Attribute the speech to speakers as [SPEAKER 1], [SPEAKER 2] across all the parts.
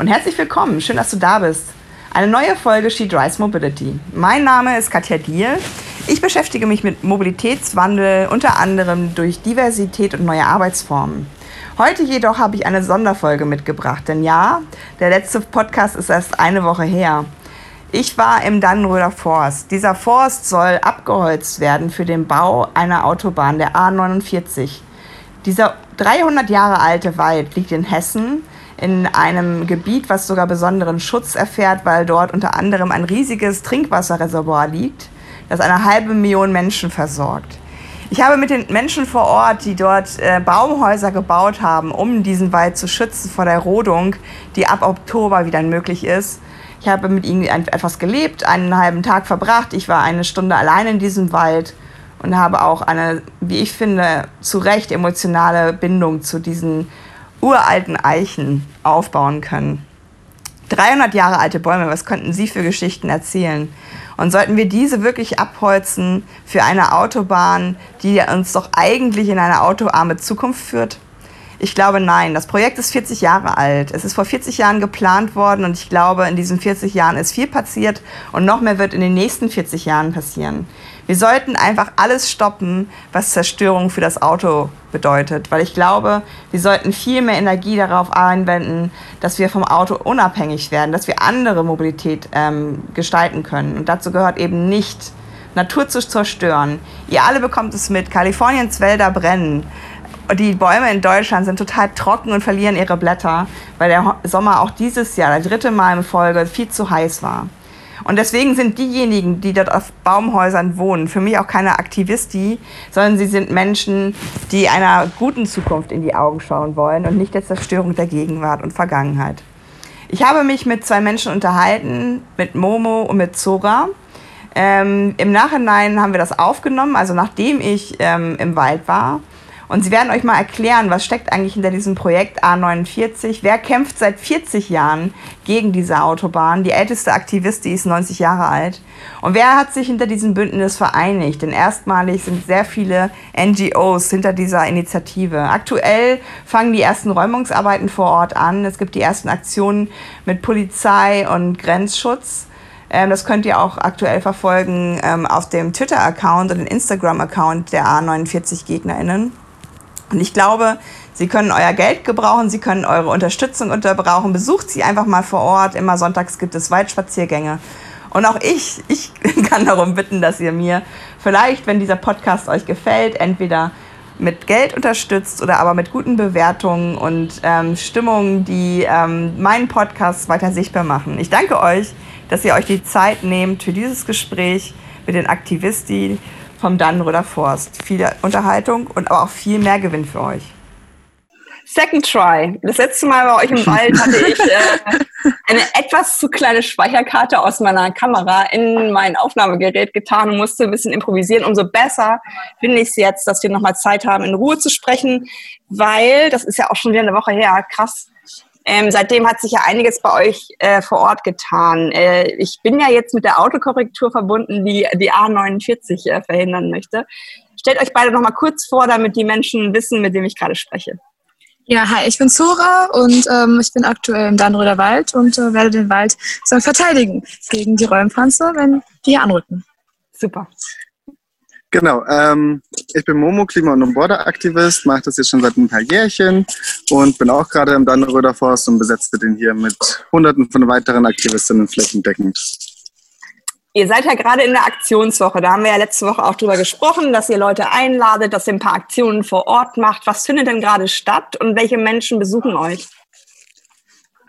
[SPEAKER 1] Und herzlich willkommen. Schön, dass du da bist. Eine neue Folge She Drives Mobility. Mein Name ist Katja Diel. Ich beschäftige mich mit Mobilitätswandel unter anderem durch Diversität und neue Arbeitsformen. Heute jedoch habe ich eine Sonderfolge mitgebracht, denn ja, der letzte Podcast ist erst eine Woche her. Ich war im Dannenröder Forst. Dieser Forst soll abgeholzt werden für den Bau einer Autobahn, der A49. Dieser 300 Jahre alte Wald liegt in Hessen in einem Gebiet, was sogar besonderen Schutz erfährt, weil dort unter anderem ein riesiges Trinkwasserreservoir liegt, das eine halbe Million Menschen versorgt. Ich habe mit den Menschen vor Ort, die dort äh, Baumhäuser gebaut haben, um diesen Wald zu schützen vor der Rodung, die ab Oktober wieder möglich ist. Ich habe mit ihnen etwas gelebt, einen halben Tag verbracht. Ich war eine Stunde allein in diesem Wald und habe auch eine, wie ich finde, zu Recht emotionale Bindung zu diesen uralten Eichen aufbauen können. 300 Jahre alte Bäume, was könnten Sie für Geschichten erzählen? Und sollten wir diese wirklich abholzen für eine Autobahn, die uns doch eigentlich in eine autoarme Zukunft führt? Ich glaube nein. Das Projekt ist 40 Jahre alt. Es ist vor 40 Jahren geplant worden und ich glaube, in diesen 40 Jahren ist viel passiert und noch mehr wird in den nächsten 40 Jahren passieren. Wir sollten einfach alles stoppen, was Zerstörung für das Auto bedeutet, weil ich glaube, wir sollten viel mehr Energie darauf anwenden, dass wir vom Auto unabhängig werden, dass wir andere Mobilität ähm, gestalten können. Und dazu gehört eben nicht, Natur zu zerstören. Ihr alle bekommt es mit. Kaliforniens Wälder brennen. Die Bäume in Deutschland sind total trocken und verlieren ihre Blätter, weil der Sommer auch dieses Jahr, das dritte Mal in Folge, viel zu heiß war. Und deswegen sind diejenigen, die dort auf Baumhäusern wohnen, für mich auch keine Aktivisti, sondern sie sind Menschen, die einer guten Zukunft in die Augen schauen wollen und nicht der Zerstörung der Gegenwart und Vergangenheit. Ich habe mich mit zwei Menschen unterhalten, mit Momo und mit Zora. Ähm, Im Nachhinein haben wir das aufgenommen, also nachdem ich ähm, im Wald war. Und sie werden euch mal erklären, was steckt eigentlich hinter diesem Projekt A49. Wer kämpft seit 40 Jahren gegen diese Autobahn? Die älteste Aktivistin ist 90 Jahre alt. Und wer hat sich hinter diesem Bündnis vereinigt? Denn erstmalig sind sehr viele NGOs hinter dieser Initiative. Aktuell fangen die ersten Räumungsarbeiten vor Ort an. Es gibt die ersten Aktionen mit Polizei und Grenzschutz. Ähm, das könnt ihr auch aktuell verfolgen ähm, auf dem Twitter-Account und dem Instagram-Account der A49-GegnerInnen. Und ich glaube, Sie können euer Geld gebrauchen, Sie können eure Unterstützung unterbrauchen. Besucht sie einfach mal vor Ort. Immer sonntags gibt es Waldspaziergänge. Und auch ich, ich kann darum bitten, dass ihr mir vielleicht, wenn dieser Podcast euch gefällt, entweder mit Geld unterstützt oder aber mit guten Bewertungen und ähm, Stimmungen, die ähm, meinen Podcast weiter sichtbar machen. Ich danke euch, dass ihr euch die Zeit nehmt für dieses Gespräch mit den Aktivisten vom Dannenröder Forst. Viel Unterhaltung und aber auch viel mehr Gewinn für euch. Second Try. Das letzte Mal bei euch im Wald hatte ich äh, eine etwas zu kleine Speicherkarte aus meiner Kamera in mein Aufnahmegerät getan und musste ein bisschen improvisieren. Umso besser finde ich es jetzt, dass wir nochmal Zeit haben, in Ruhe zu sprechen, weil, das ist ja auch schon wieder eine Woche her, krass, ähm, seitdem hat sich ja einiges bei euch äh, vor Ort getan. Äh, ich bin ja jetzt mit der Autokorrektur verbunden, die die A49 äh, verhindern möchte. Stellt euch beide noch mal kurz vor, damit die Menschen wissen, mit wem ich gerade spreche.
[SPEAKER 2] Ja, hi, ich bin Zora und ähm, ich bin aktuell im Dannröder Wald und äh, werde den Wald verteidigen gegen die Räumpanzer, wenn die hier anrücken.
[SPEAKER 1] Super.
[SPEAKER 3] Genau, ähm, ich bin Momo, Klima- und Border-Aktivist, mache das jetzt schon seit ein paar Jährchen und bin auch gerade im Dannenröder Forst und besetze den hier mit hunderten von weiteren Aktivistinnen flächendeckend.
[SPEAKER 1] Ihr seid ja gerade in der Aktionswoche. Da haben wir ja letzte Woche auch drüber gesprochen, dass ihr Leute einladet, dass ihr ein paar Aktionen vor Ort macht. Was findet denn gerade statt und welche Menschen besuchen euch?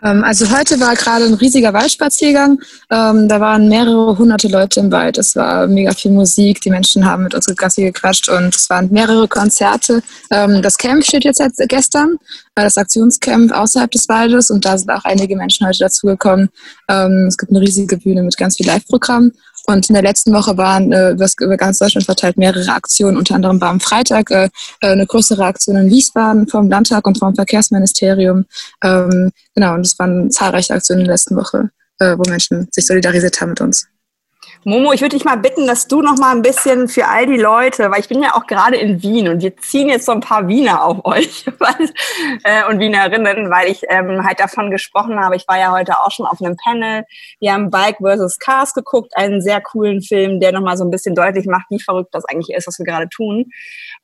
[SPEAKER 2] Ähm, also heute war gerade ein riesiger Waldspaziergang. Ähm, da waren mehrere hunderte Leute im Wald. Es war mega viel Musik. Die Menschen haben mit uns Gassi gequatscht und es waren mehrere Konzerte. Ähm, das Camp steht jetzt seit gestern, äh, das Aktionscamp außerhalb des Waldes und da sind auch einige Menschen heute dazugekommen. es gibt eine riesige Bühne mit ganz viel Live-Programm und in der letzten Woche waren äh, über ganz Deutschland verteilt mehrere Aktionen. Unter anderem war am Freitag äh, äh, eine größere Aktion in Wiesbaden vom Landtag und vom Verkehrsministerium. Ähm, genau, und es waren zahlreiche Aktionen in der letzten Woche, äh, wo Menschen sich solidarisiert haben mit uns.
[SPEAKER 4] Momo, ich würde dich mal bitten, dass du noch mal ein bisschen für all die Leute, weil ich bin ja auch gerade in Wien und wir ziehen jetzt so ein paar Wiener auf euch äh, und Wienerinnen, weil ich ähm, halt davon gesprochen habe. Ich war ja heute auch schon auf einem Panel. Wir haben Bike vs. Cars geguckt, einen sehr coolen Film, der noch mal so ein bisschen deutlich macht, wie verrückt das eigentlich ist, was wir gerade tun.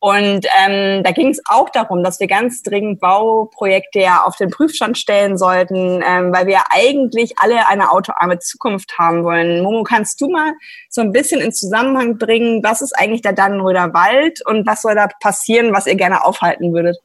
[SPEAKER 4] Und ähm, da ging es auch darum, dass wir ganz dringend Bauprojekte ja auf den Prüfstand stellen sollten, ähm, weil wir eigentlich alle eine autoarme Zukunft haben wollen. Momo, kannst du mal so ein bisschen in Zusammenhang bringen, was ist eigentlich der Dannenröder Wald und was soll da passieren, was ihr gerne aufhalten würdet?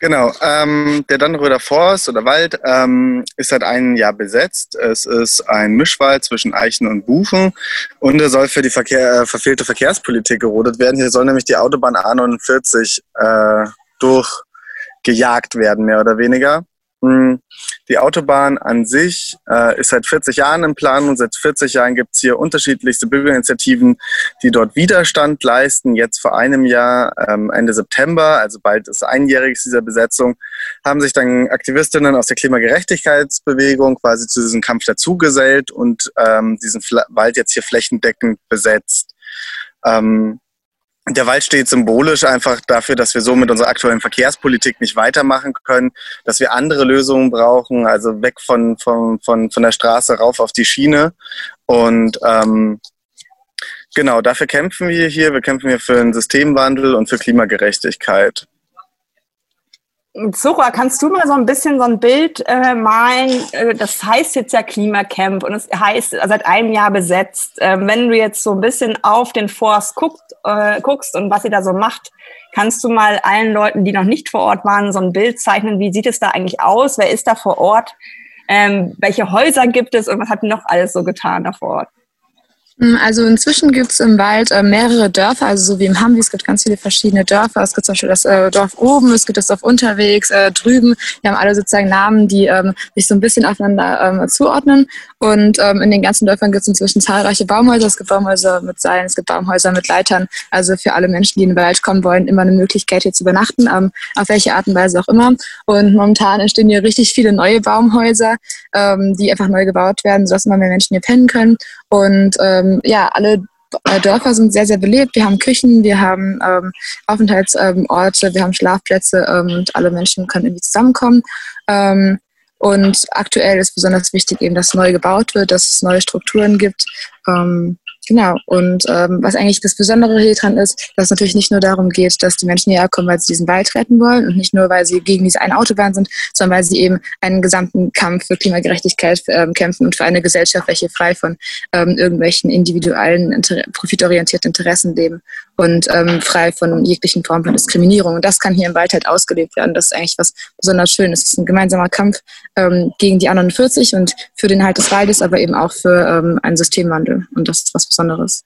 [SPEAKER 3] Genau, ähm, der Dannenröder Forst oder Wald ähm, ist seit einem Jahr besetzt. Es ist ein Mischwald zwischen Eichen und Buchen und er soll für die Verkehr, äh, verfehlte Verkehrspolitik gerodet werden. Hier soll nämlich die Autobahn A49 äh, durchgejagt werden, mehr oder weniger. Die Autobahn an sich äh, ist seit 40 Jahren in Planung. Seit 40 Jahren gibt es hier unterschiedlichste Bürgerinitiativen, die dort Widerstand leisten. Jetzt vor einem Jahr, ähm, Ende September, also bald ist einjähriges dieser Besetzung, haben sich dann Aktivistinnen aus der Klimagerechtigkeitsbewegung quasi zu diesem Kampf dazugesellt und ähm, diesen Wald jetzt hier flächendeckend besetzt. Ähm, der Wald steht symbolisch einfach dafür, dass wir so mit unserer aktuellen Verkehrspolitik nicht weitermachen können, dass wir andere Lösungen brauchen, also weg von, von, von, von der Straße rauf auf die Schiene. Und ähm, genau, dafür kämpfen wir hier. Wir kämpfen hier für einen Systemwandel und für Klimagerechtigkeit.
[SPEAKER 4] Zora, kannst du mal so ein bisschen so ein Bild äh, malen? Äh, das heißt jetzt ja Klimacamp und es heißt seit einem Jahr besetzt. Ähm, wenn du jetzt so ein bisschen auf den Forst guckt, äh, guckst und was ihr da so macht, kannst du mal allen Leuten, die noch nicht vor Ort waren, so ein Bild zeichnen? Wie sieht es da eigentlich aus? Wer ist da vor Ort? Ähm, welche Häuser gibt es und was hat noch alles so getan da vor Ort?
[SPEAKER 2] Mm, also inzwischen gibt es im Wald äh, mehrere Dörfer, also so wie im Hambi, es gibt ganz viele verschiedene Dörfer. Es gibt zum Beispiel das äh, Dorf oben, es gibt das Dorf unterwegs, äh, drüben. Die haben alle sozusagen Namen, die ähm, sich so ein bisschen aufeinander ähm, zuordnen. Und ähm, in den ganzen Dörfern gibt es inzwischen zahlreiche Baumhäuser. Es gibt Baumhäuser mit Seilen, es gibt Baumhäuser mit Leitern. Also für alle Menschen, die in den Wald kommen wollen, immer eine Möglichkeit hier zu übernachten, ähm, auf welche Art und Weise auch immer. Und momentan entstehen hier richtig viele neue Baumhäuser, ähm, die einfach neu gebaut werden, sodass immer mehr Menschen hier pennen können. Und ähm, ja, alle äh, Dörfer sind sehr, sehr belebt. Wir haben Küchen, wir haben ähm, Aufenthaltsorte, wir haben Schlafplätze ähm, und alle Menschen können irgendwie zusammenkommen. Ähm, und aktuell ist besonders wichtig eben, dass neu gebaut wird, dass es neue Strukturen gibt. Ähm, Genau. Und ähm, was eigentlich das Besondere hier dran ist, dass es natürlich nicht nur darum geht, dass die Menschen hierher kommen, weil sie diesen Wald retten wollen und nicht nur, weil sie gegen diese eine Autobahn sind, sondern weil sie eben einen gesamten Kampf für Klimagerechtigkeit ähm, kämpfen und für eine Gesellschaft, welche frei von ähm, irgendwelchen individuellen, inter profitorientierten Interessen leben und ähm, frei von jeglichen Formen von Diskriminierung. Und das kann hier im Wald halt ausgelebt werden. Das ist eigentlich was besonders Schönes. Es ist ein gemeinsamer Kampf ähm, gegen die A49 und für den Halt des Waldes, aber eben auch für ähm, einen Systemwandel. Und das ist was Besonderes.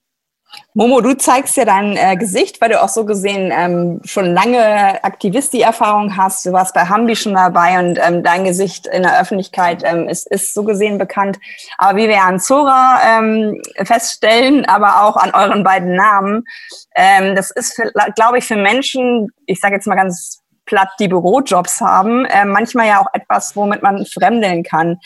[SPEAKER 4] Momo, du zeigst ja dein äh, Gesicht, weil du auch so gesehen ähm, schon lange Aktivisti-Erfahrung hast. Du warst bei Hambi schon dabei und ähm, dein Gesicht in der Öffentlichkeit ähm, ist, ist so gesehen bekannt. Aber wie wir an Zora ähm, feststellen, aber auch an euren beiden Namen, ähm, das ist, glaube ich, für Menschen, ich sage jetzt mal ganz platt, die Bürojobs haben, äh, manchmal ja auch etwas, womit man fremdeln kann.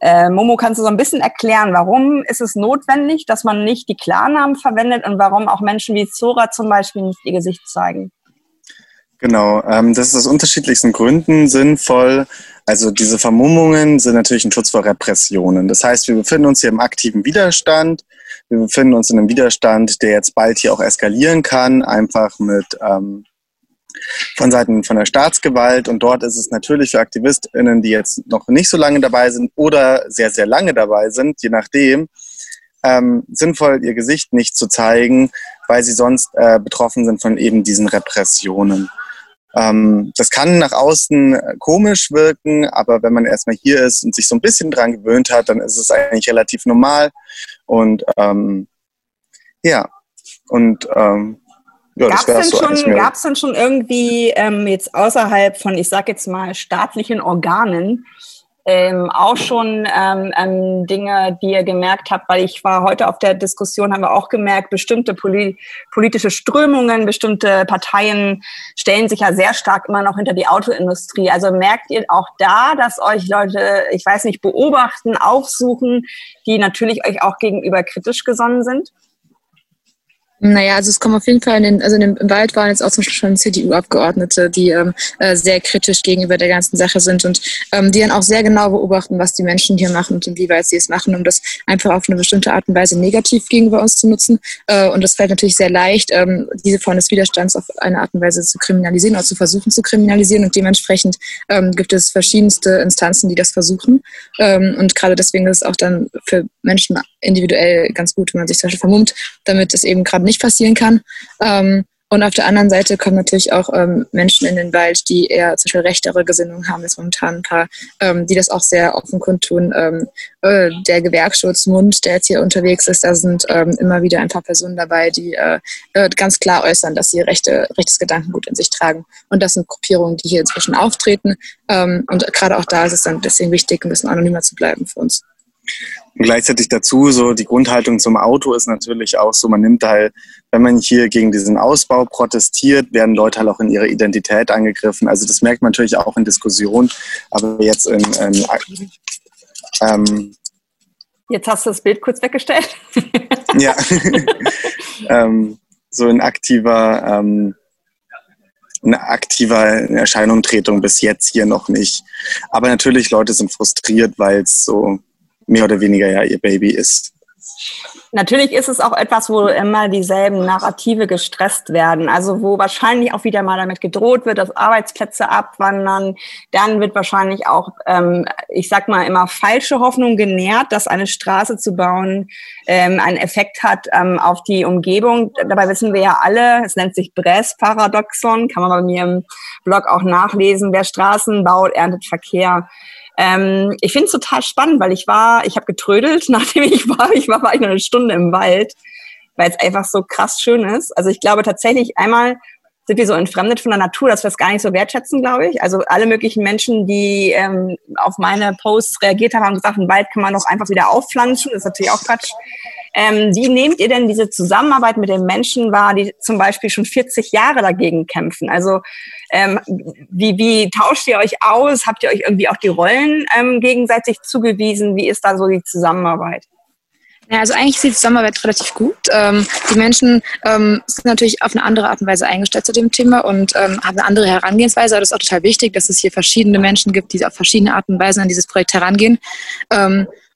[SPEAKER 4] Äh, Momo, kannst du so ein bisschen erklären, warum ist es notwendig, dass man nicht die Klarnamen verwendet und warum auch Menschen wie Zora zum Beispiel nicht ihr Gesicht zeigen?
[SPEAKER 3] Genau, ähm, das ist aus unterschiedlichsten Gründen sinnvoll. Also diese Vermummungen sind natürlich ein Schutz vor Repressionen. Das heißt, wir befinden uns hier im aktiven Widerstand. Wir befinden uns in einem Widerstand, der jetzt bald hier auch eskalieren kann, einfach mit ähm, von Seiten von der Staatsgewalt. Und dort ist es natürlich für AktivistInnen, die jetzt noch nicht so lange dabei sind oder sehr, sehr lange dabei sind, je nachdem, ähm, sinnvoll, ihr Gesicht nicht zu zeigen, weil sie sonst äh, betroffen sind von eben diesen Repressionen. Ähm, das kann nach außen äh, komisch wirken, aber wenn man erstmal hier ist und sich so ein bisschen dran gewöhnt hat, dann ist es eigentlich relativ normal. Und ähm, ja, und ähm,
[SPEAKER 4] ja, Gab es denn, so denn schon irgendwie ähm, jetzt außerhalb von, ich sag jetzt mal, staatlichen Organen ähm, auch schon ähm, ähm, Dinge, die ihr gemerkt habt? Weil ich war heute auf der Diskussion, haben wir auch gemerkt, bestimmte poli politische Strömungen, bestimmte Parteien stellen sich ja sehr stark immer noch hinter die Autoindustrie. Also merkt ihr auch da, dass euch Leute, ich weiß nicht, beobachten, aufsuchen, die natürlich euch auch gegenüber kritisch gesonnen sind?
[SPEAKER 2] Naja, also es kommen auf jeden Fall in den, also in dem, im Wald waren jetzt auch zum Beispiel schon CDU-Abgeordnete, die ähm, äh, sehr kritisch gegenüber der ganzen Sache sind und ähm, die dann auch sehr genau beobachten, was die Menschen hier machen und inwieweit sie es machen, um das einfach auf eine bestimmte Art und Weise negativ gegenüber uns zu nutzen. Äh, und das fällt natürlich sehr leicht, ähm, diese Form des Widerstands auf eine Art und Weise zu kriminalisieren oder zu versuchen zu kriminalisieren. Und dementsprechend ähm, gibt es verschiedenste Instanzen, die das versuchen. Ähm, und gerade deswegen ist es auch dann für Menschen individuell ganz gut, wenn man sich zum Beispiel vermummt, damit es eben gerade nicht passieren kann. Ähm, und auf der anderen Seite kommen natürlich auch ähm, Menschen in den Wald, die eher zum Beispiel rechtere Gesinnungen haben, ist momentan ein paar, ähm, die das auch sehr offen kundtun. Ähm, äh, der Gewerksschutzmund, der jetzt hier unterwegs ist, da sind ähm, immer wieder ein paar Personen dabei, die äh, äh, ganz klar äußern, dass sie rechte, rechtes Gedankengut in sich tragen. Und das sind Gruppierungen, die hier inzwischen auftreten. Ähm, und gerade auch da ist es dann deswegen wichtig, ein bisschen anonymer zu bleiben für uns.
[SPEAKER 3] Und gleichzeitig dazu, so die Grundhaltung zum Auto ist natürlich auch so, man nimmt halt, wenn man hier gegen diesen Ausbau protestiert, werden Leute halt auch in ihrer Identität angegriffen. Also das merkt man natürlich auch in Diskussionen, aber jetzt in, in
[SPEAKER 4] ähm, Jetzt hast du das Bild kurz weggestellt.
[SPEAKER 3] ja. ähm, so in aktiver, ähm, eine aktiver Erscheinungtretung bis jetzt hier noch nicht. Aber natürlich, Leute sind frustriert, weil es so mehr oder weniger ja ihr Baby ist.
[SPEAKER 4] Natürlich ist es auch etwas, wo immer dieselben Narrative gestresst werden. Also wo wahrscheinlich auch wieder mal damit gedroht wird, dass Arbeitsplätze abwandern. Dann wird wahrscheinlich auch, ähm, ich sag mal immer, falsche Hoffnung genährt, dass eine Straße zu bauen ähm, einen Effekt hat ähm, auf die Umgebung. Dabei wissen wir ja alle, es nennt sich Bress-Paradoxon, kann man bei mir im Blog auch nachlesen. Wer Straßen baut, erntet Verkehr. Ähm, ich finde es total spannend, weil ich war, ich habe getrödelt, nachdem ich war, ich war, war ich noch eine Stunde im Wald, weil es einfach so krass schön ist. Also ich glaube tatsächlich einmal sind wir so entfremdet von der Natur, dass wir es gar nicht so wertschätzen, glaube ich. Also alle möglichen Menschen, die ähm, auf meine Posts reagiert haben, haben gesagt, einen Wald kann man doch einfach wieder aufpflanzen. Das ist natürlich auch Quatsch. Ähm, wie nehmt ihr denn diese Zusammenarbeit mit den Menschen wahr, die zum Beispiel schon 40 Jahre dagegen kämpfen? Also ähm, wie, wie tauscht ihr euch aus? Habt ihr euch irgendwie auch die Rollen ähm, gegenseitig zugewiesen? Wie ist da so die Zusammenarbeit?
[SPEAKER 2] Ja, also eigentlich ist die Zusammenarbeit relativ gut. Ähm, die Menschen ähm, sind natürlich auf eine andere Art und Weise eingestellt zu dem Thema und ähm, haben eine andere Herangehensweise. Aber das ist auch total wichtig, dass es hier verschiedene Menschen gibt, die auf verschiedene Arten und Weisen an dieses Projekt herangehen.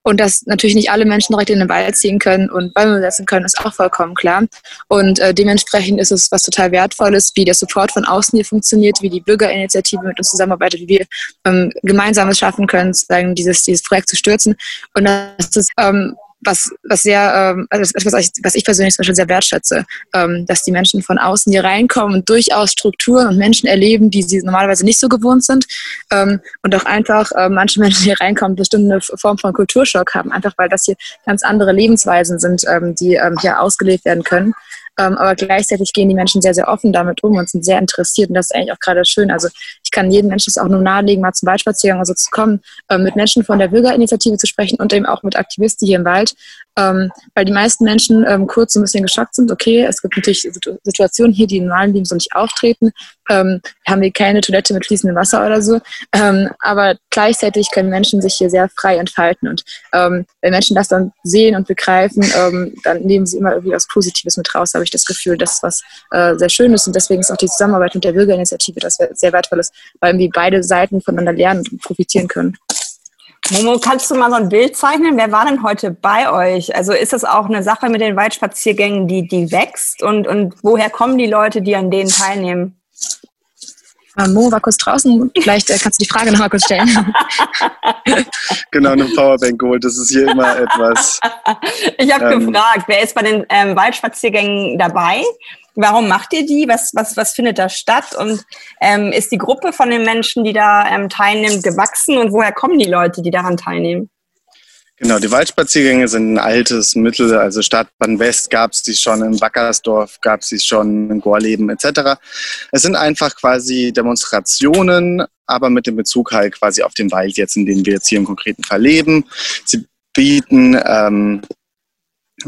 [SPEAKER 2] Und dass natürlich nicht alle Menschen direkt in den Wald ziehen können und Bäume setzen können, ist auch vollkommen klar. Und äh, dementsprechend ist es was total Wertvolles, wie der Support von außen hier funktioniert, wie die Bürgerinitiative mit uns zusammenarbeitet, wie wir ähm, Gemeinsames schaffen können, sozusagen dieses, dieses Projekt zu stürzen. Und das ist ähm, was, was sehr, ähm, also was, ich, was ich persönlich zum Beispiel sehr wertschätze, ähm, dass die Menschen von außen hier reinkommen und durchaus Strukturen und Menschen erleben, die sie normalerweise nicht so gewohnt sind ähm, und auch einfach äh, manche Menschen hier reinkommen, bestimmt eine Form von Kulturschock haben, einfach weil das hier ganz andere Lebensweisen sind, ähm, die ähm, hier ausgelebt werden können. Ähm, aber gleichzeitig gehen die Menschen sehr, sehr offen damit um und sind sehr interessiert. Und das ist eigentlich auch gerade schön. Also ich kann jedem Menschen das auch nur nahelegen, mal zum Waldspaziergang also zu kommen, äh, mit Menschen von der Bürgerinitiative zu sprechen und eben auch mit Aktivisten hier im Wald, ähm, weil die meisten Menschen ähm, kurz so ein bisschen geschockt sind. Okay, es gibt natürlich Situationen hier, die im normalen Leben so nicht auftreten. Ähm, haben wir keine Toilette mit fließendem Wasser oder so. Ähm, aber gleichzeitig können Menschen sich hier sehr frei entfalten. Und ähm, wenn Menschen das dann sehen und begreifen, ähm, dann nehmen sie immer irgendwie was Positives mit raus, habe ich das Gefühl. Das ist was äh, sehr Schönes. Und deswegen ist auch die Zusammenarbeit mit der Bürgerinitiative das sehr wertvoll ist, weil irgendwie beide Seiten voneinander lernen und profitieren können.
[SPEAKER 4] Momo, kannst du mal so ein Bild zeichnen? Wer war denn heute bei euch? Also ist das auch eine Sache mit den Waldspaziergängen, die, die wächst? Und, und woher kommen die Leute, die an denen teilnehmen?
[SPEAKER 2] Äh, Mo war kurz draußen. Vielleicht äh, kannst du die Frage noch mal kurz stellen.
[SPEAKER 3] genau, eine Powerbank geholt. Das ist hier immer etwas.
[SPEAKER 4] Ich habe ähm, gefragt, wer ist bei den ähm, Waldspaziergängen dabei? Warum macht ihr die? Was, was, was findet da statt? Und ähm, ist die Gruppe von den Menschen, die da ähm, teilnimmt, gewachsen? Und woher kommen die Leute, die daran teilnehmen?
[SPEAKER 3] Genau, die Waldspaziergänge sind ein altes Mittel. Also Stadtbahn West gab es die schon in Wackersdorf, gab es die schon in Gorleben etc. Es sind einfach quasi Demonstrationen, aber mit dem Bezug halt quasi auf den Wald jetzt, in dem wir jetzt hier im konkreten Fall leben. Sie bieten, ähm,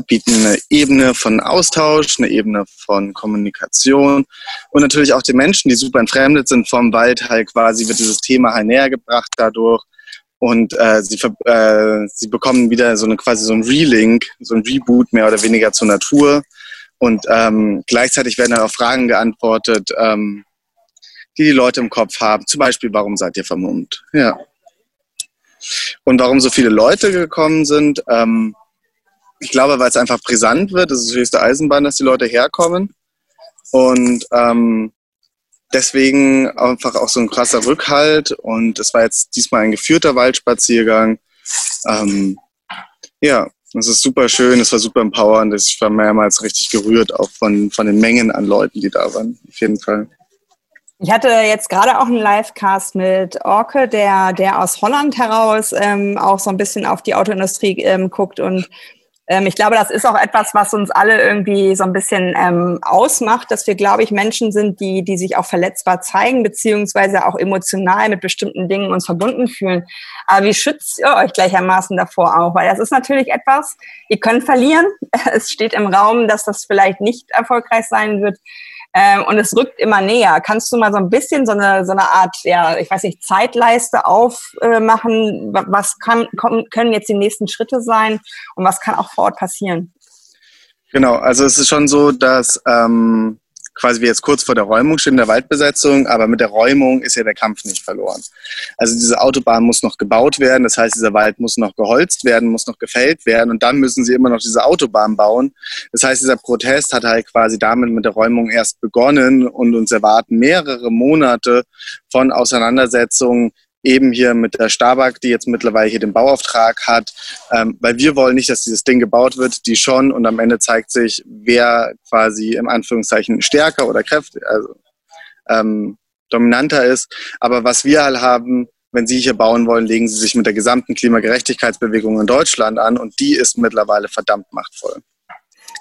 [SPEAKER 3] bieten eine Ebene von Austausch, eine Ebene von Kommunikation und natürlich auch den Menschen, die super entfremdet sind vom Wald, halt quasi wird dieses Thema halt näher gebracht dadurch und äh, sie, äh, sie bekommen wieder so eine quasi so ein Relink, so ein Reboot mehr oder weniger zur Natur. Und ähm, gleichzeitig werden dann auch Fragen geantwortet, ähm, die die Leute im Kopf haben. Zum Beispiel, warum seid ihr vermummt? Ja. Und warum so viele Leute gekommen sind, ähm, ich glaube, weil es einfach brisant wird. Das ist höchste Eisenbahn, dass die Leute herkommen. Und ähm, deswegen einfach auch so ein krasser Rückhalt. Und es war jetzt diesmal ein geführter Waldspaziergang. Ähm, ja, es ist super schön, es war super empowernd. Ich war mehrmals richtig gerührt, auch von, von den Mengen an Leuten, die da waren. Auf jeden Fall.
[SPEAKER 4] Ich hatte jetzt gerade auch einen Livecast mit Orke, der, der aus Holland heraus ähm, auch so ein bisschen auf die Autoindustrie ähm, guckt und ich glaube, das ist auch etwas, was uns alle irgendwie so ein bisschen ähm, ausmacht, dass wir, glaube ich, Menschen sind, die, die sich auch verletzbar zeigen, beziehungsweise auch emotional mit bestimmten Dingen uns verbunden fühlen. Aber wie schützt ihr euch gleichermaßen davor auch? Weil das ist natürlich etwas, ihr könnt verlieren. Es steht im Raum, dass das vielleicht nicht erfolgreich sein wird. Ähm, und es rückt immer näher. Kannst du mal so ein bisschen so eine, so eine Art, ja, ich weiß nicht, Zeitleiste aufmachen? Äh, was kann, können jetzt die nächsten Schritte sein und was kann auch vor Ort passieren?
[SPEAKER 3] Genau, also es ist schon so, dass ähm, quasi wir jetzt kurz vor der Räumung stehen, der Waldbesetzung, aber mit der Räumung ist ja der Kampf nicht verloren. Also diese Autobahn muss noch gebaut werden, das heißt, dieser Wald muss noch geholzt werden, muss noch gefällt werden und dann müssen sie immer noch diese Autobahn bauen. Das heißt, dieser Protest hat halt quasi damit mit der Räumung erst begonnen und uns erwarten mehrere Monate von Auseinandersetzungen eben hier mit der Stabak, die jetzt mittlerweile hier den Bauauftrag hat, ähm, weil wir wollen nicht, dass dieses Ding gebaut wird, die schon und am Ende zeigt sich, wer quasi im Anführungszeichen stärker oder kräftig, also ähm, dominanter ist. Aber was wir halt haben, wenn Sie hier bauen wollen, legen Sie sich mit der gesamten Klimagerechtigkeitsbewegung in Deutschland an und die ist mittlerweile verdammt machtvoll.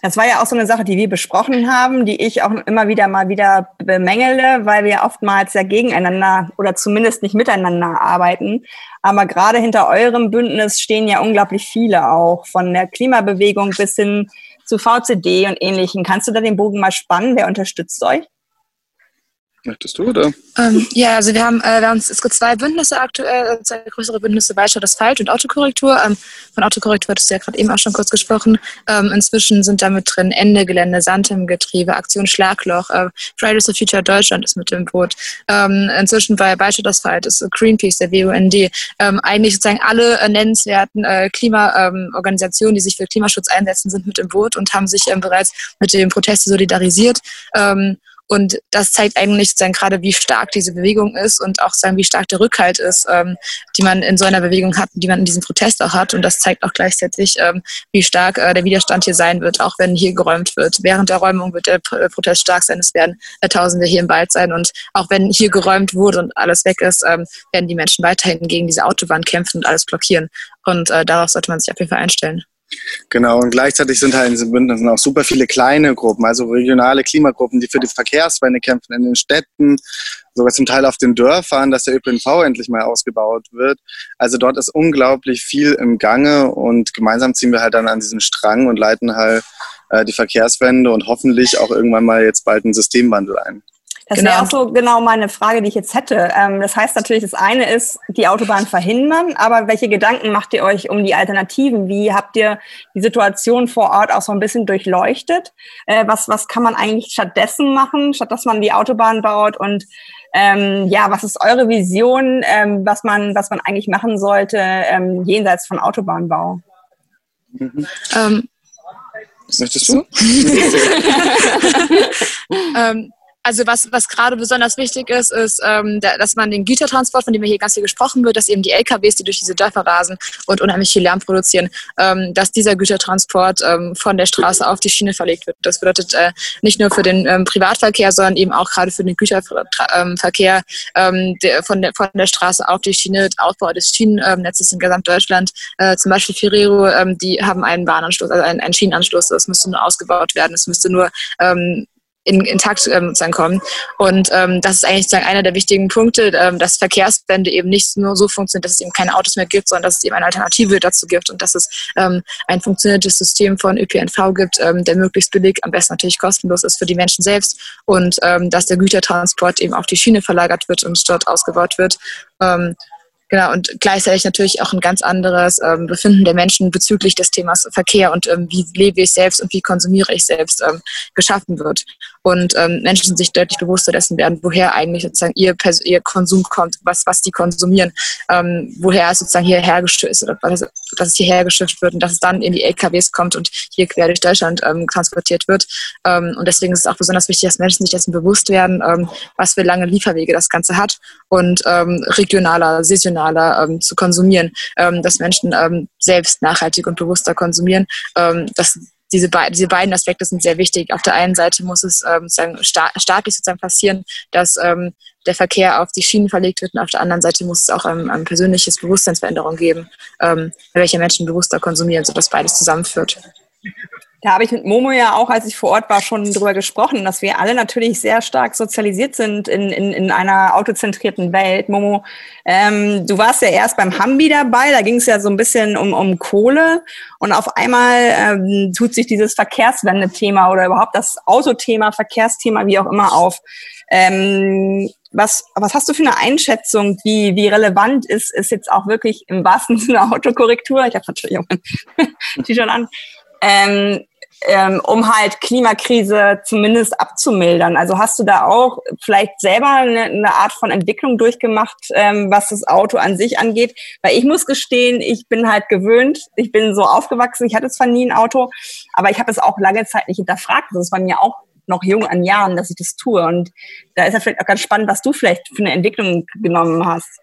[SPEAKER 4] Das war ja auch so eine Sache, die wir besprochen haben, die ich auch immer wieder mal wieder bemängele, weil wir oftmals ja gegeneinander oder zumindest nicht miteinander arbeiten. Aber gerade hinter eurem Bündnis stehen ja unglaublich viele auch, von der Klimabewegung bis hin zu VCD und ähnlichen. Kannst du da den Bogen mal spannen? Wer unterstützt euch?
[SPEAKER 3] Möchtest du, oder?
[SPEAKER 2] Ähm, ja, also wir haben, äh, wir haben es gibt zwei Bündnisse aktuell, äh, zwei größere Bündnisse, Beistand Asphalt und Autokorrektur. Ähm, von Autokorrektur hattest du ja gerade eben auch schon kurz gesprochen. Ähm, inzwischen sind da mit drin Ende Gelände, Sand im Getriebe, Aktion Schlagloch, äh, Fridays for Future Deutschland ist mit dem Boot. Ähm, inzwischen bei Beistand Asphalt ist Greenpeace, der WUND. Ähm, eigentlich sozusagen alle äh, nennenswerten äh, Klimaorganisationen, die sich für Klimaschutz einsetzen, sind mit im Boot und haben sich ähm, bereits mit dem Protest solidarisiert. Und das zeigt eigentlich sozusagen gerade, wie stark diese Bewegung ist und auch sagen, wie stark der Rückhalt ist, ähm, die man in so einer Bewegung hat, die man in diesem Protest auch hat. Und das zeigt auch gleichzeitig, ähm, wie stark äh, der Widerstand hier sein wird, auch wenn hier geräumt wird. Während der Räumung wird der äh, Protest stark sein. Es werden äh, Tausende hier im Wald sein. Und auch wenn hier geräumt wurde und alles weg ist, ähm, werden die Menschen weiterhin gegen diese Autobahn kämpfen und alles blockieren. Und äh, darauf sollte man sich auf jeden Fall einstellen.
[SPEAKER 3] Genau, und gleichzeitig sind halt in diesen Bündnissen auch super viele kleine Gruppen, also regionale Klimagruppen, die für die Verkehrswende kämpfen in den Städten, sogar zum Teil auf den Dörfern, dass der ÖPNV endlich mal ausgebaut wird. Also dort ist unglaublich viel im Gange und gemeinsam ziehen wir halt dann an diesem Strang und leiten halt äh, die Verkehrswende und hoffentlich auch irgendwann mal jetzt bald einen Systemwandel ein.
[SPEAKER 4] Das genau. wäre auch so genau meine Frage, die ich jetzt hätte. Ähm, das heißt natürlich, das eine ist, die Autobahn verhindern, aber welche Gedanken macht ihr euch um die Alternativen? Wie habt ihr die Situation vor Ort auch so ein bisschen durchleuchtet? Äh, was, was kann man eigentlich stattdessen machen, statt dass man die Autobahn baut? Und ähm, ja, was ist eure Vision, ähm, was, man, was man eigentlich machen sollte ähm, jenseits von Autobahnbau?
[SPEAKER 3] Mhm. Ähm, Möchtest du?
[SPEAKER 2] ähm, Also was, was gerade besonders wichtig ist, ist, ähm, dass man den Gütertransport, von dem hier ganz viel gesprochen wird, dass eben die LKWs, die durch diese Dörfer rasen und unheimlich viel Lärm produzieren, ähm, dass dieser Gütertransport ähm, von der Straße auf die Schiene verlegt wird. Das bedeutet äh, nicht nur für den ähm, Privatverkehr, sondern eben auch gerade für den Güterverkehr ähm, der, von, der, von der Straße auf die Schiene, Aufbau des Schienennetzes in Gesamtdeutschland. Äh, zum Beispiel Ferrero, ähm, die haben einen Bahnanschluss, also einen, einen Schienenanschluss. Das müsste nur ausgebaut werden. Es müsste nur ähm, in, intakt ähm, sozusagen kommen. Und ähm, das ist eigentlich sozusagen einer der wichtigen Punkte, ähm, dass Verkehrswende eben nicht nur so funktioniert, dass es eben keine Autos mehr gibt, sondern dass es eben eine Alternative dazu gibt und dass es ähm, ein funktionierendes System von ÖPNV gibt, ähm, der möglichst billig, am besten natürlich kostenlos ist für die Menschen selbst und ähm, dass der Gütertransport eben auf die Schiene verlagert wird und dort ausgebaut wird. Ähm, Genau, und gleichzeitig natürlich auch ein ganz anderes ähm, Befinden der Menschen bezüglich des Themas Verkehr und ähm, wie lebe ich selbst und wie konsumiere ich selbst ähm, geschaffen wird. Und ähm, Menschen sind sich deutlich bewusster dessen werden, woher eigentlich sozusagen ihr, ihr Konsum kommt, was, was die konsumieren, ähm, woher es sozusagen hierher geschifft ist oder dass, dass es hierher geschifft wird und dass es dann in die LKWs kommt und hier quer durch Deutschland ähm, transportiert wird. Ähm, und deswegen ist es auch besonders wichtig, dass Menschen sich dessen bewusst werden, ähm, was für lange Lieferwege das Ganze hat und ähm, regionaler, saisonaler ähm, zu konsumieren, ähm, dass Menschen selbst nachhaltig und bewusster konsumieren. Ähm, das, diese, be diese beiden Aspekte sind sehr wichtig. Auf der einen Seite muss es ähm, staatlich sozusagen passieren, dass ähm, der Verkehr auf die Schienen verlegt wird und auf der anderen Seite muss es auch ein, ein persönliches Bewusstseinsveränderung geben, ähm, welche Menschen bewusster konsumieren, sodass beides zusammenführt.
[SPEAKER 4] Da habe ich mit Momo ja auch, als ich vor Ort war, schon drüber gesprochen, dass wir alle natürlich sehr stark sozialisiert sind in, in, in einer autozentrierten Welt. Momo, ähm, du warst ja erst beim Hambi dabei, da ging es ja so ein bisschen um, um Kohle und auf einmal ähm, tut sich dieses Verkehrswende-Thema oder überhaupt das Autothema, Verkehrsthema, wie auch immer auf. Ähm, was, was hast du für eine Einschätzung, wie, wie relevant ist, ist jetzt auch wirklich im wahrsten Sinne Autokorrektur? Ich habe natürlich auch ein T-Shirt an. Ähm, ähm, um halt Klimakrise zumindest abzumildern. Also hast du da auch vielleicht selber eine, eine Art von Entwicklung durchgemacht, ähm, was das Auto an sich angeht? Weil ich muss gestehen, ich bin halt gewöhnt, ich bin so aufgewachsen, ich hatte zwar nie ein Auto, aber ich habe es auch lange Zeit nicht hinterfragt. Das ist bei mir auch noch jung an Jahren, dass ich das tue. Und da ist ja vielleicht auch ganz spannend, was du vielleicht für eine Entwicklung genommen hast.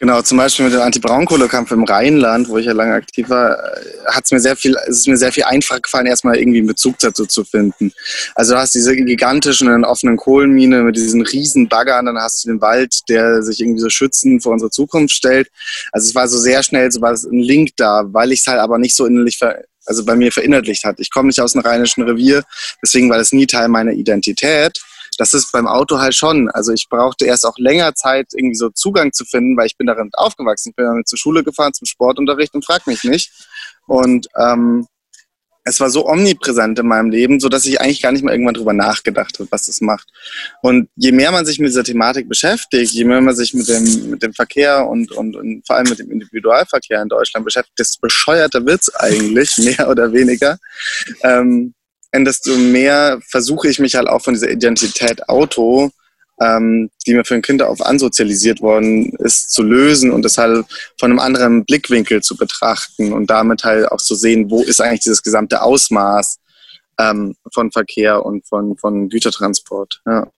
[SPEAKER 3] Genau, zum Beispiel mit dem Anti-Braunkohlekampf im Rheinland, wo ich ja lange aktiv war, hat es mir sehr viel, es ist mir sehr viel einfacher gefallen, erstmal irgendwie einen Bezug dazu zu finden. Also du hast diese gigantischen offenen Kohlenmine mit diesen riesen Baggern, dann hast du den Wald, der sich irgendwie so schützend vor unsere Zukunft stellt. Also es war so sehr schnell, so war ein Link da, weil ich es halt aber nicht so innerlich ver also bei mir verinnerlicht hat. Ich komme nicht aus einem rheinischen Revier, deswegen war das nie Teil meiner Identität das ist beim Auto halt schon. Also ich brauchte erst auch länger Zeit, irgendwie so Zugang zu finden, weil ich bin darin aufgewachsen. Ich bin damit zur Schule gefahren, zum Sportunterricht und frag mich nicht. Und ähm, es war so omnipräsent in meinem Leben, so dass ich eigentlich gar nicht mehr irgendwann drüber nachgedacht habe, was das macht. Und je mehr man sich mit dieser Thematik beschäftigt, je mehr man sich mit dem, mit dem Verkehr und, und, und vor allem mit dem Individualverkehr in Deutschland beschäftigt, desto bescheuerter wird's eigentlich, mehr oder weniger. Ähm, desto mehr versuche ich mich halt auch von dieser Identität Auto, ähm, die mir für ein Kind auf ansozialisiert worden ist, zu lösen und das halt von einem anderen Blickwinkel zu betrachten und damit halt auch zu sehen, wo ist eigentlich dieses gesamte Ausmaß ähm, von Verkehr und von, von Gütertransport. Ja.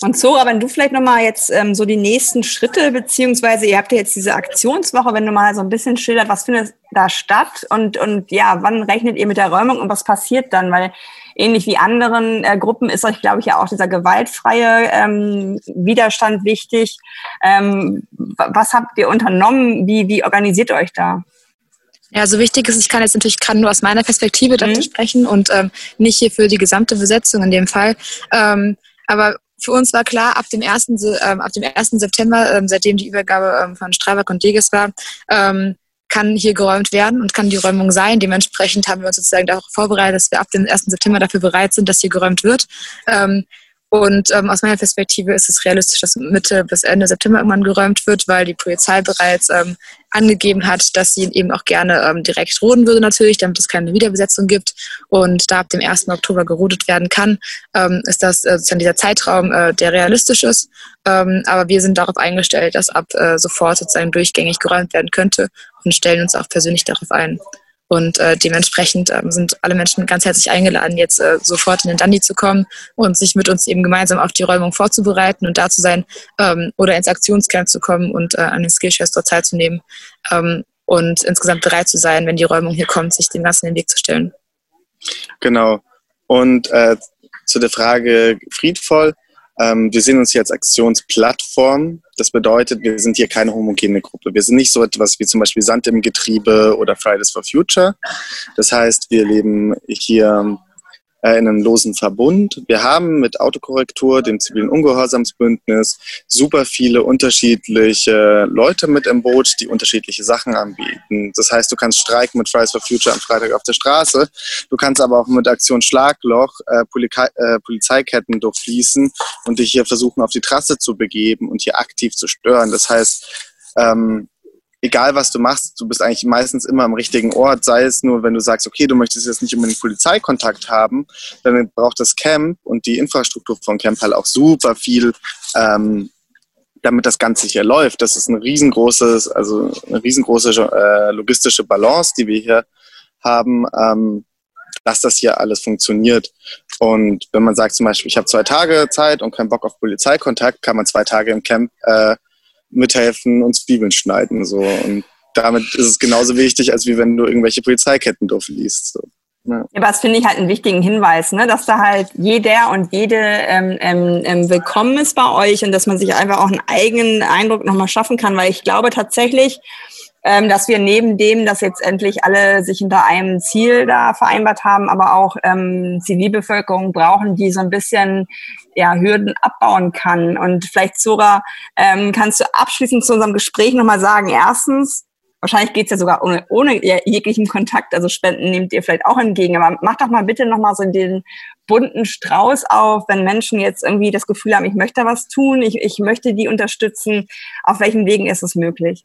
[SPEAKER 4] Und Zora, wenn du vielleicht nochmal jetzt ähm, so die nächsten Schritte, beziehungsweise ihr habt ja jetzt diese Aktionswoche, wenn du mal so ein bisschen schildert, was findet da statt und, und ja, wann rechnet ihr mit der Räumung und was passiert dann? Weil ähnlich wie anderen äh, Gruppen ist euch, glaube ich, ja auch dieser gewaltfreie ähm, Widerstand wichtig. Ähm, was habt ihr unternommen? Wie, wie organisiert ihr euch da?
[SPEAKER 2] Ja, so wichtig ist, ich kann jetzt natürlich kann nur aus meiner Perspektive dazu mhm. sprechen und ähm, nicht hier für die gesamte Besetzung in dem Fall. Ähm, aber für uns war klar, ab dem 1. Ähm, ab dem 1. September, ähm, seitdem die Übergabe ähm, von Strabag und Deges war, ähm, kann hier geräumt werden und kann die Räumung sein. Dementsprechend haben wir uns sozusagen darauf vorbereitet, dass wir ab dem 1. September dafür bereit sind, dass hier geräumt wird. Und ähm, aus meiner Perspektive ist es realistisch, dass Mitte bis Ende September irgendwann geräumt wird, weil die Polizei bereits ähm, angegeben hat, dass sie eben auch gerne ähm, direkt roden würde natürlich, damit es keine Wiederbesetzung gibt. Und da ab dem 1. Oktober gerodet werden kann, ähm, ist das äh, sozusagen dieser Zeitraum, äh, der realistisch ist. Ähm, aber wir sind darauf eingestellt, dass ab äh, sofort sozusagen durchgängig geräumt werden könnte und stellen uns auch persönlich darauf ein. Und äh, dementsprechend ähm, sind alle Menschen ganz herzlich eingeladen, jetzt äh, sofort in den Dandi zu kommen und sich mit uns eben gemeinsam auf die Räumung vorzubereiten und da zu sein ähm, oder ins Aktionscamp zu kommen und äh, an den Skillshares dort teilzunehmen ähm, und insgesamt bereit zu sein, wenn die Räumung hier kommt, sich dem Ganzen in den Weg zu stellen.
[SPEAKER 3] Genau. Und äh, zu der Frage friedvoll. Ähm, wir sehen uns hier als Aktionsplattform. Das bedeutet, wir sind hier keine homogene Gruppe. Wir sind nicht so etwas wie zum Beispiel Sand im Getriebe oder Fridays for Future. Das heißt, wir leben hier äh, in einem losen Verbund. Wir haben mit Autokorrektur, dem zivilen Ungehorsamsbündnis, super viele unterschiedliche Leute mit im Boot, die unterschiedliche Sachen anbieten. Das heißt, du kannst streiken mit Fridays for Future am Freitag auf der Straße. Du kannst aber auch mit Aktion Schlagloch äh, Polizei, äh, Polizeiketten durchfließen und dich hier versuchen, auf die Trasse zu begeben und hier aktiv zu stören. Das heißt, ähm, egal was du machst, du bist eigentlich meistens immer am richtigen Ort, sei es nur, wenn du sagst, okay, du möchtest jetzt nicht unbedingt Polizeikontakt haben, dann braucht das Camp und die Infrastruktur von Camp halt auch super viel, ähm, damit das Ganze hier läuft. Das ist ein riesengroßes, also eine riesengroße äh, logistische Balance, die wir hier haben, ähm, dass das hier alles funktioniert. Und wenn man sagt zum Beispiel, ich habe zwei Tage Zeit und keinen Bock auf Polizeikontakt, kann man zwei Tage im Camp äh, mithelfen und Zwiebeln schneiden. So. Und damit ist es genauso wichtig, als wie wenn du irgendwelche Polizeiketten durchliest. So.
[SPEAKER 4] Ja. aber das finde ich halt einen wichtigen Hinweis, ne? dass da halt jeder und jede ähm, ähm, ähm, willkommen ist bei euch und dass man sich einfach auch einen eigenen Eindruck nochmal schaffen kann, weil ich glaube tatsächlich, ähm, dass wir neben dem, dass jetzt endlich alle sich hinter einem Ziel da vereinbart haben, aber auch ähm, Zivilbevölkerung brauchen, die so ein bisschen ja, Hürden abbauen kann. Und vielleicht, Zora, ähm, kannst du abschließend zu unserem Gespräch nochmal sagen, erstens, wahrscheinlich geht's ja sogar ohne, ohne jeglichen Kontakt, also Spenden nehmt ihr vielleicht auch entgegen, aber mach doch mal bitte nochmal so den bunten Strauß auf, wenn Menschen jetzt irgendwie das Gefühl haben, ich möchte was tun, ich, ich möchte die unterstützen, auf welchen Wegen ist es möglich?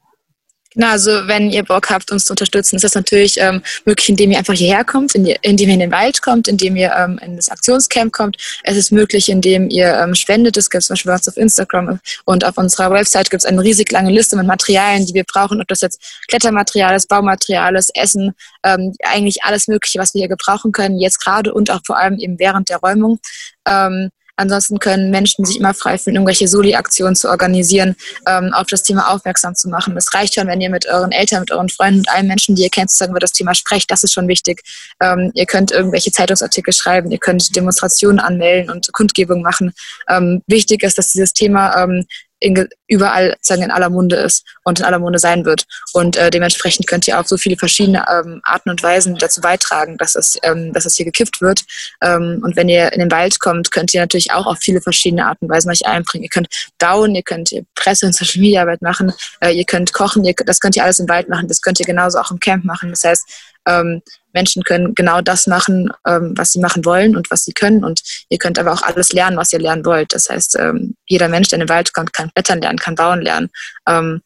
[SPEAKER 2] Genau, also wenn ihr Bock habt, uns zu unterstützen, ist das natürlich ähm, möglich, indem ihr einfach hierher kommt, indem ihr in den Wald kommt, indem ihr ähm, in das Aktionscamp kommt. Es ist möglich, indem ihr ähm, spendet. Es gibt zum Beispiel was auf Instagram und auf unserer Website gibt es eine riesig lange Liste mit Materialien, die wir brauchen, ob das jetzt Klettermaterial ist, Baumaterial ist, Essen, ähm, eigentlich alles Mögliche, was wir hier gebrauchen können, jetzt gerade und auch vor allem eben während der Räumung. Ähm, Ansonsten können Menschen sich immer frei fühlen, irgendwelche Soli-Aktionen zu organisieren, ähm, auf das Thema aufmerksam zu machen. Es reicht schon, wenn ihr mit euren Eltern, mit euren Freunden und allen Menschen, die ihr kennt, sozusagen über das Thema sprecht. Das ist schon wichtig. Ähm, ihr könnt irgendwelche Zeitungsartikel schreiben, ihr könnt Demonstrationen anmelden und Kundgebungen machen. Ähm, wichtig ist, dass dieses Thema ähm, in, überall sagen in aller Munde ist und in aller Munde sein wird. Und äh, dementsprechend könnt ihr auf so viele verschiedene ähm, Arten und Weisen dazu beitragen, dass es, ähm, dass es hier gekippt wird. Ähm, und wenn ihr in den Wald kommt, könnt ihr natürlich auch auf viele verschiedene Arten und Weisen euch einbringen. Ihr könnt bauen, ihr könnt Presse- und Social Media Arbeit machen, äh, ihr könnt kochen, ihr, das könnt ihr alles im Wald machen, das könnt ihr genauso auch im Camp machen. Das heißt, ähm, Menschen können genau das machen, ähm, was sie machen wollen und was sie können. Und ihr könnt aber auch alles lernen, was ihr lernen wollt. Das heißt, ähm, jeder Mensch, der in den Wald kommt, kann klettern lernen, kann bauen lernen. Ähm,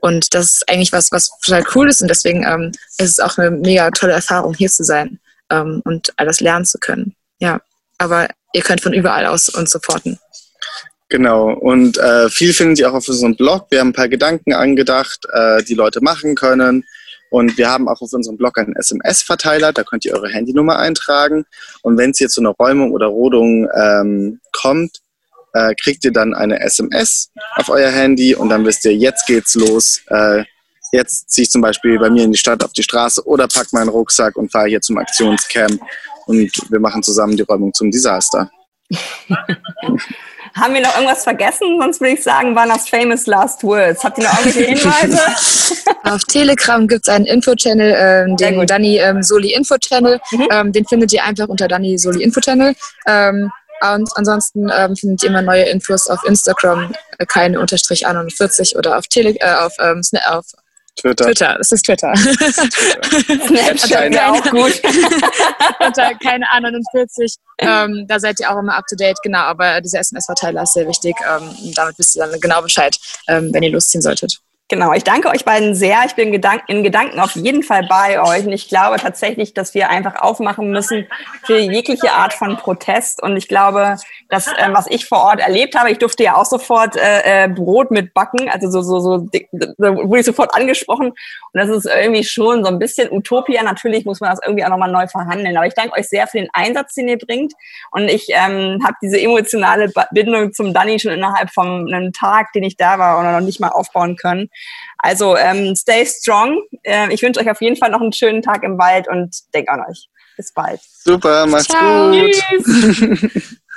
[SPEAKER 2] und das ist eigentlich was, was total cool ist. Und deswegen ähm, ist es auch eine mega tolle Erfahrung, hier zu sein ähm, und alles lernen zu können. Ja, aber ihr könnt von überall aus uns supporten.
[SPEAKER 3] Genau, und äh, viel finden Sie auch auf unserem Blog. Wir haben ein paar Gedanken angedacht, äh, die Leute machen können. Und wir haben auch auf unserem Blog einen SMS-Verteiler, da könnt ihr eure Handynummer eintragen. Und wenn es jetzt zu einer Räumung oder Rodung ähm, kommt, äh, kriegt ihr dann eine SMS auf euer Handy und dann wisst ihr, jetzt geht's los. Äh, jetzt ziehe ich zum Beispiel bei mir in die Stadt auf die Straße oder pack meinen Rucksack und fahre hier zum Aktionscamp und wir machen zusammen die Räumung zum Desaster.
[SPEAKER 4] Haben wir noch irgendwas vergessen? Sonst würde ich sagen, waren das famous last words. Habt ihr noch irgendwelche Hinweise?
[SPEAKER 2] Auf Telegram gibt es einen Info-Channel, ähm, den Dani ähm, Soli Info-Channel. Mhm. Ähm, den findet ihr einfach unter Dani Soli Info-Channel. Ähm, und ansonsten ähm, findet ihr immer neue Infos auf Instagram, äh, keine Unterstrich 41 oder auf, Tele äh, auf, ähm, auf Twitter. Twitter, das ist Twitter.
[SPEAKER 4] Snapchat wäre auch gut.
[SPEAKER 2] Unter keine Ahnung 49. Ähm, da seid ihr auch immer up to date, genau. Aber dieser SMS-Verteiler ist sehr wichtig. Ähm, damit wisst ihr dann genau Bescheid, ähm, wenn ihr losziehen solltet.
[SPEAKER 4] Genau, ich danke euch beiden sehr. Ich bin in Gedanken auf jeden Fall bei euch. Und ich glaube tatsächlich, dass wir einfach aufmachen müssen für jegliche Art von Protest. Und ich glaube, dass, äh, was ich vor Ort erlebt habe, ich durfte ja auch sofort äh, äh Brot mit backen, also so, so, so, da wurde ich sofort angesprochen. Und das ist irgendwie schon so ein bisschen Utopia. Natürlich muss man das irgendwie auch nochmal neu verhandeln. Aber ich danke euch sehr für den Einsatz, den ihr bringt. Und ich ähm, habe diese emotionale Bindung zum Danny schon innerhalb von einem Tag, den ich da war, oder noch nicht mal aufbauen können. Also ähm, stay strong. Äh, ich wünsche euch auf jeden Fall noch einen schönen Tag im Wald und denkt an euch. Bis bald.
[SPEAKER 3] Super, macht's Ciao. gut. Tschüss.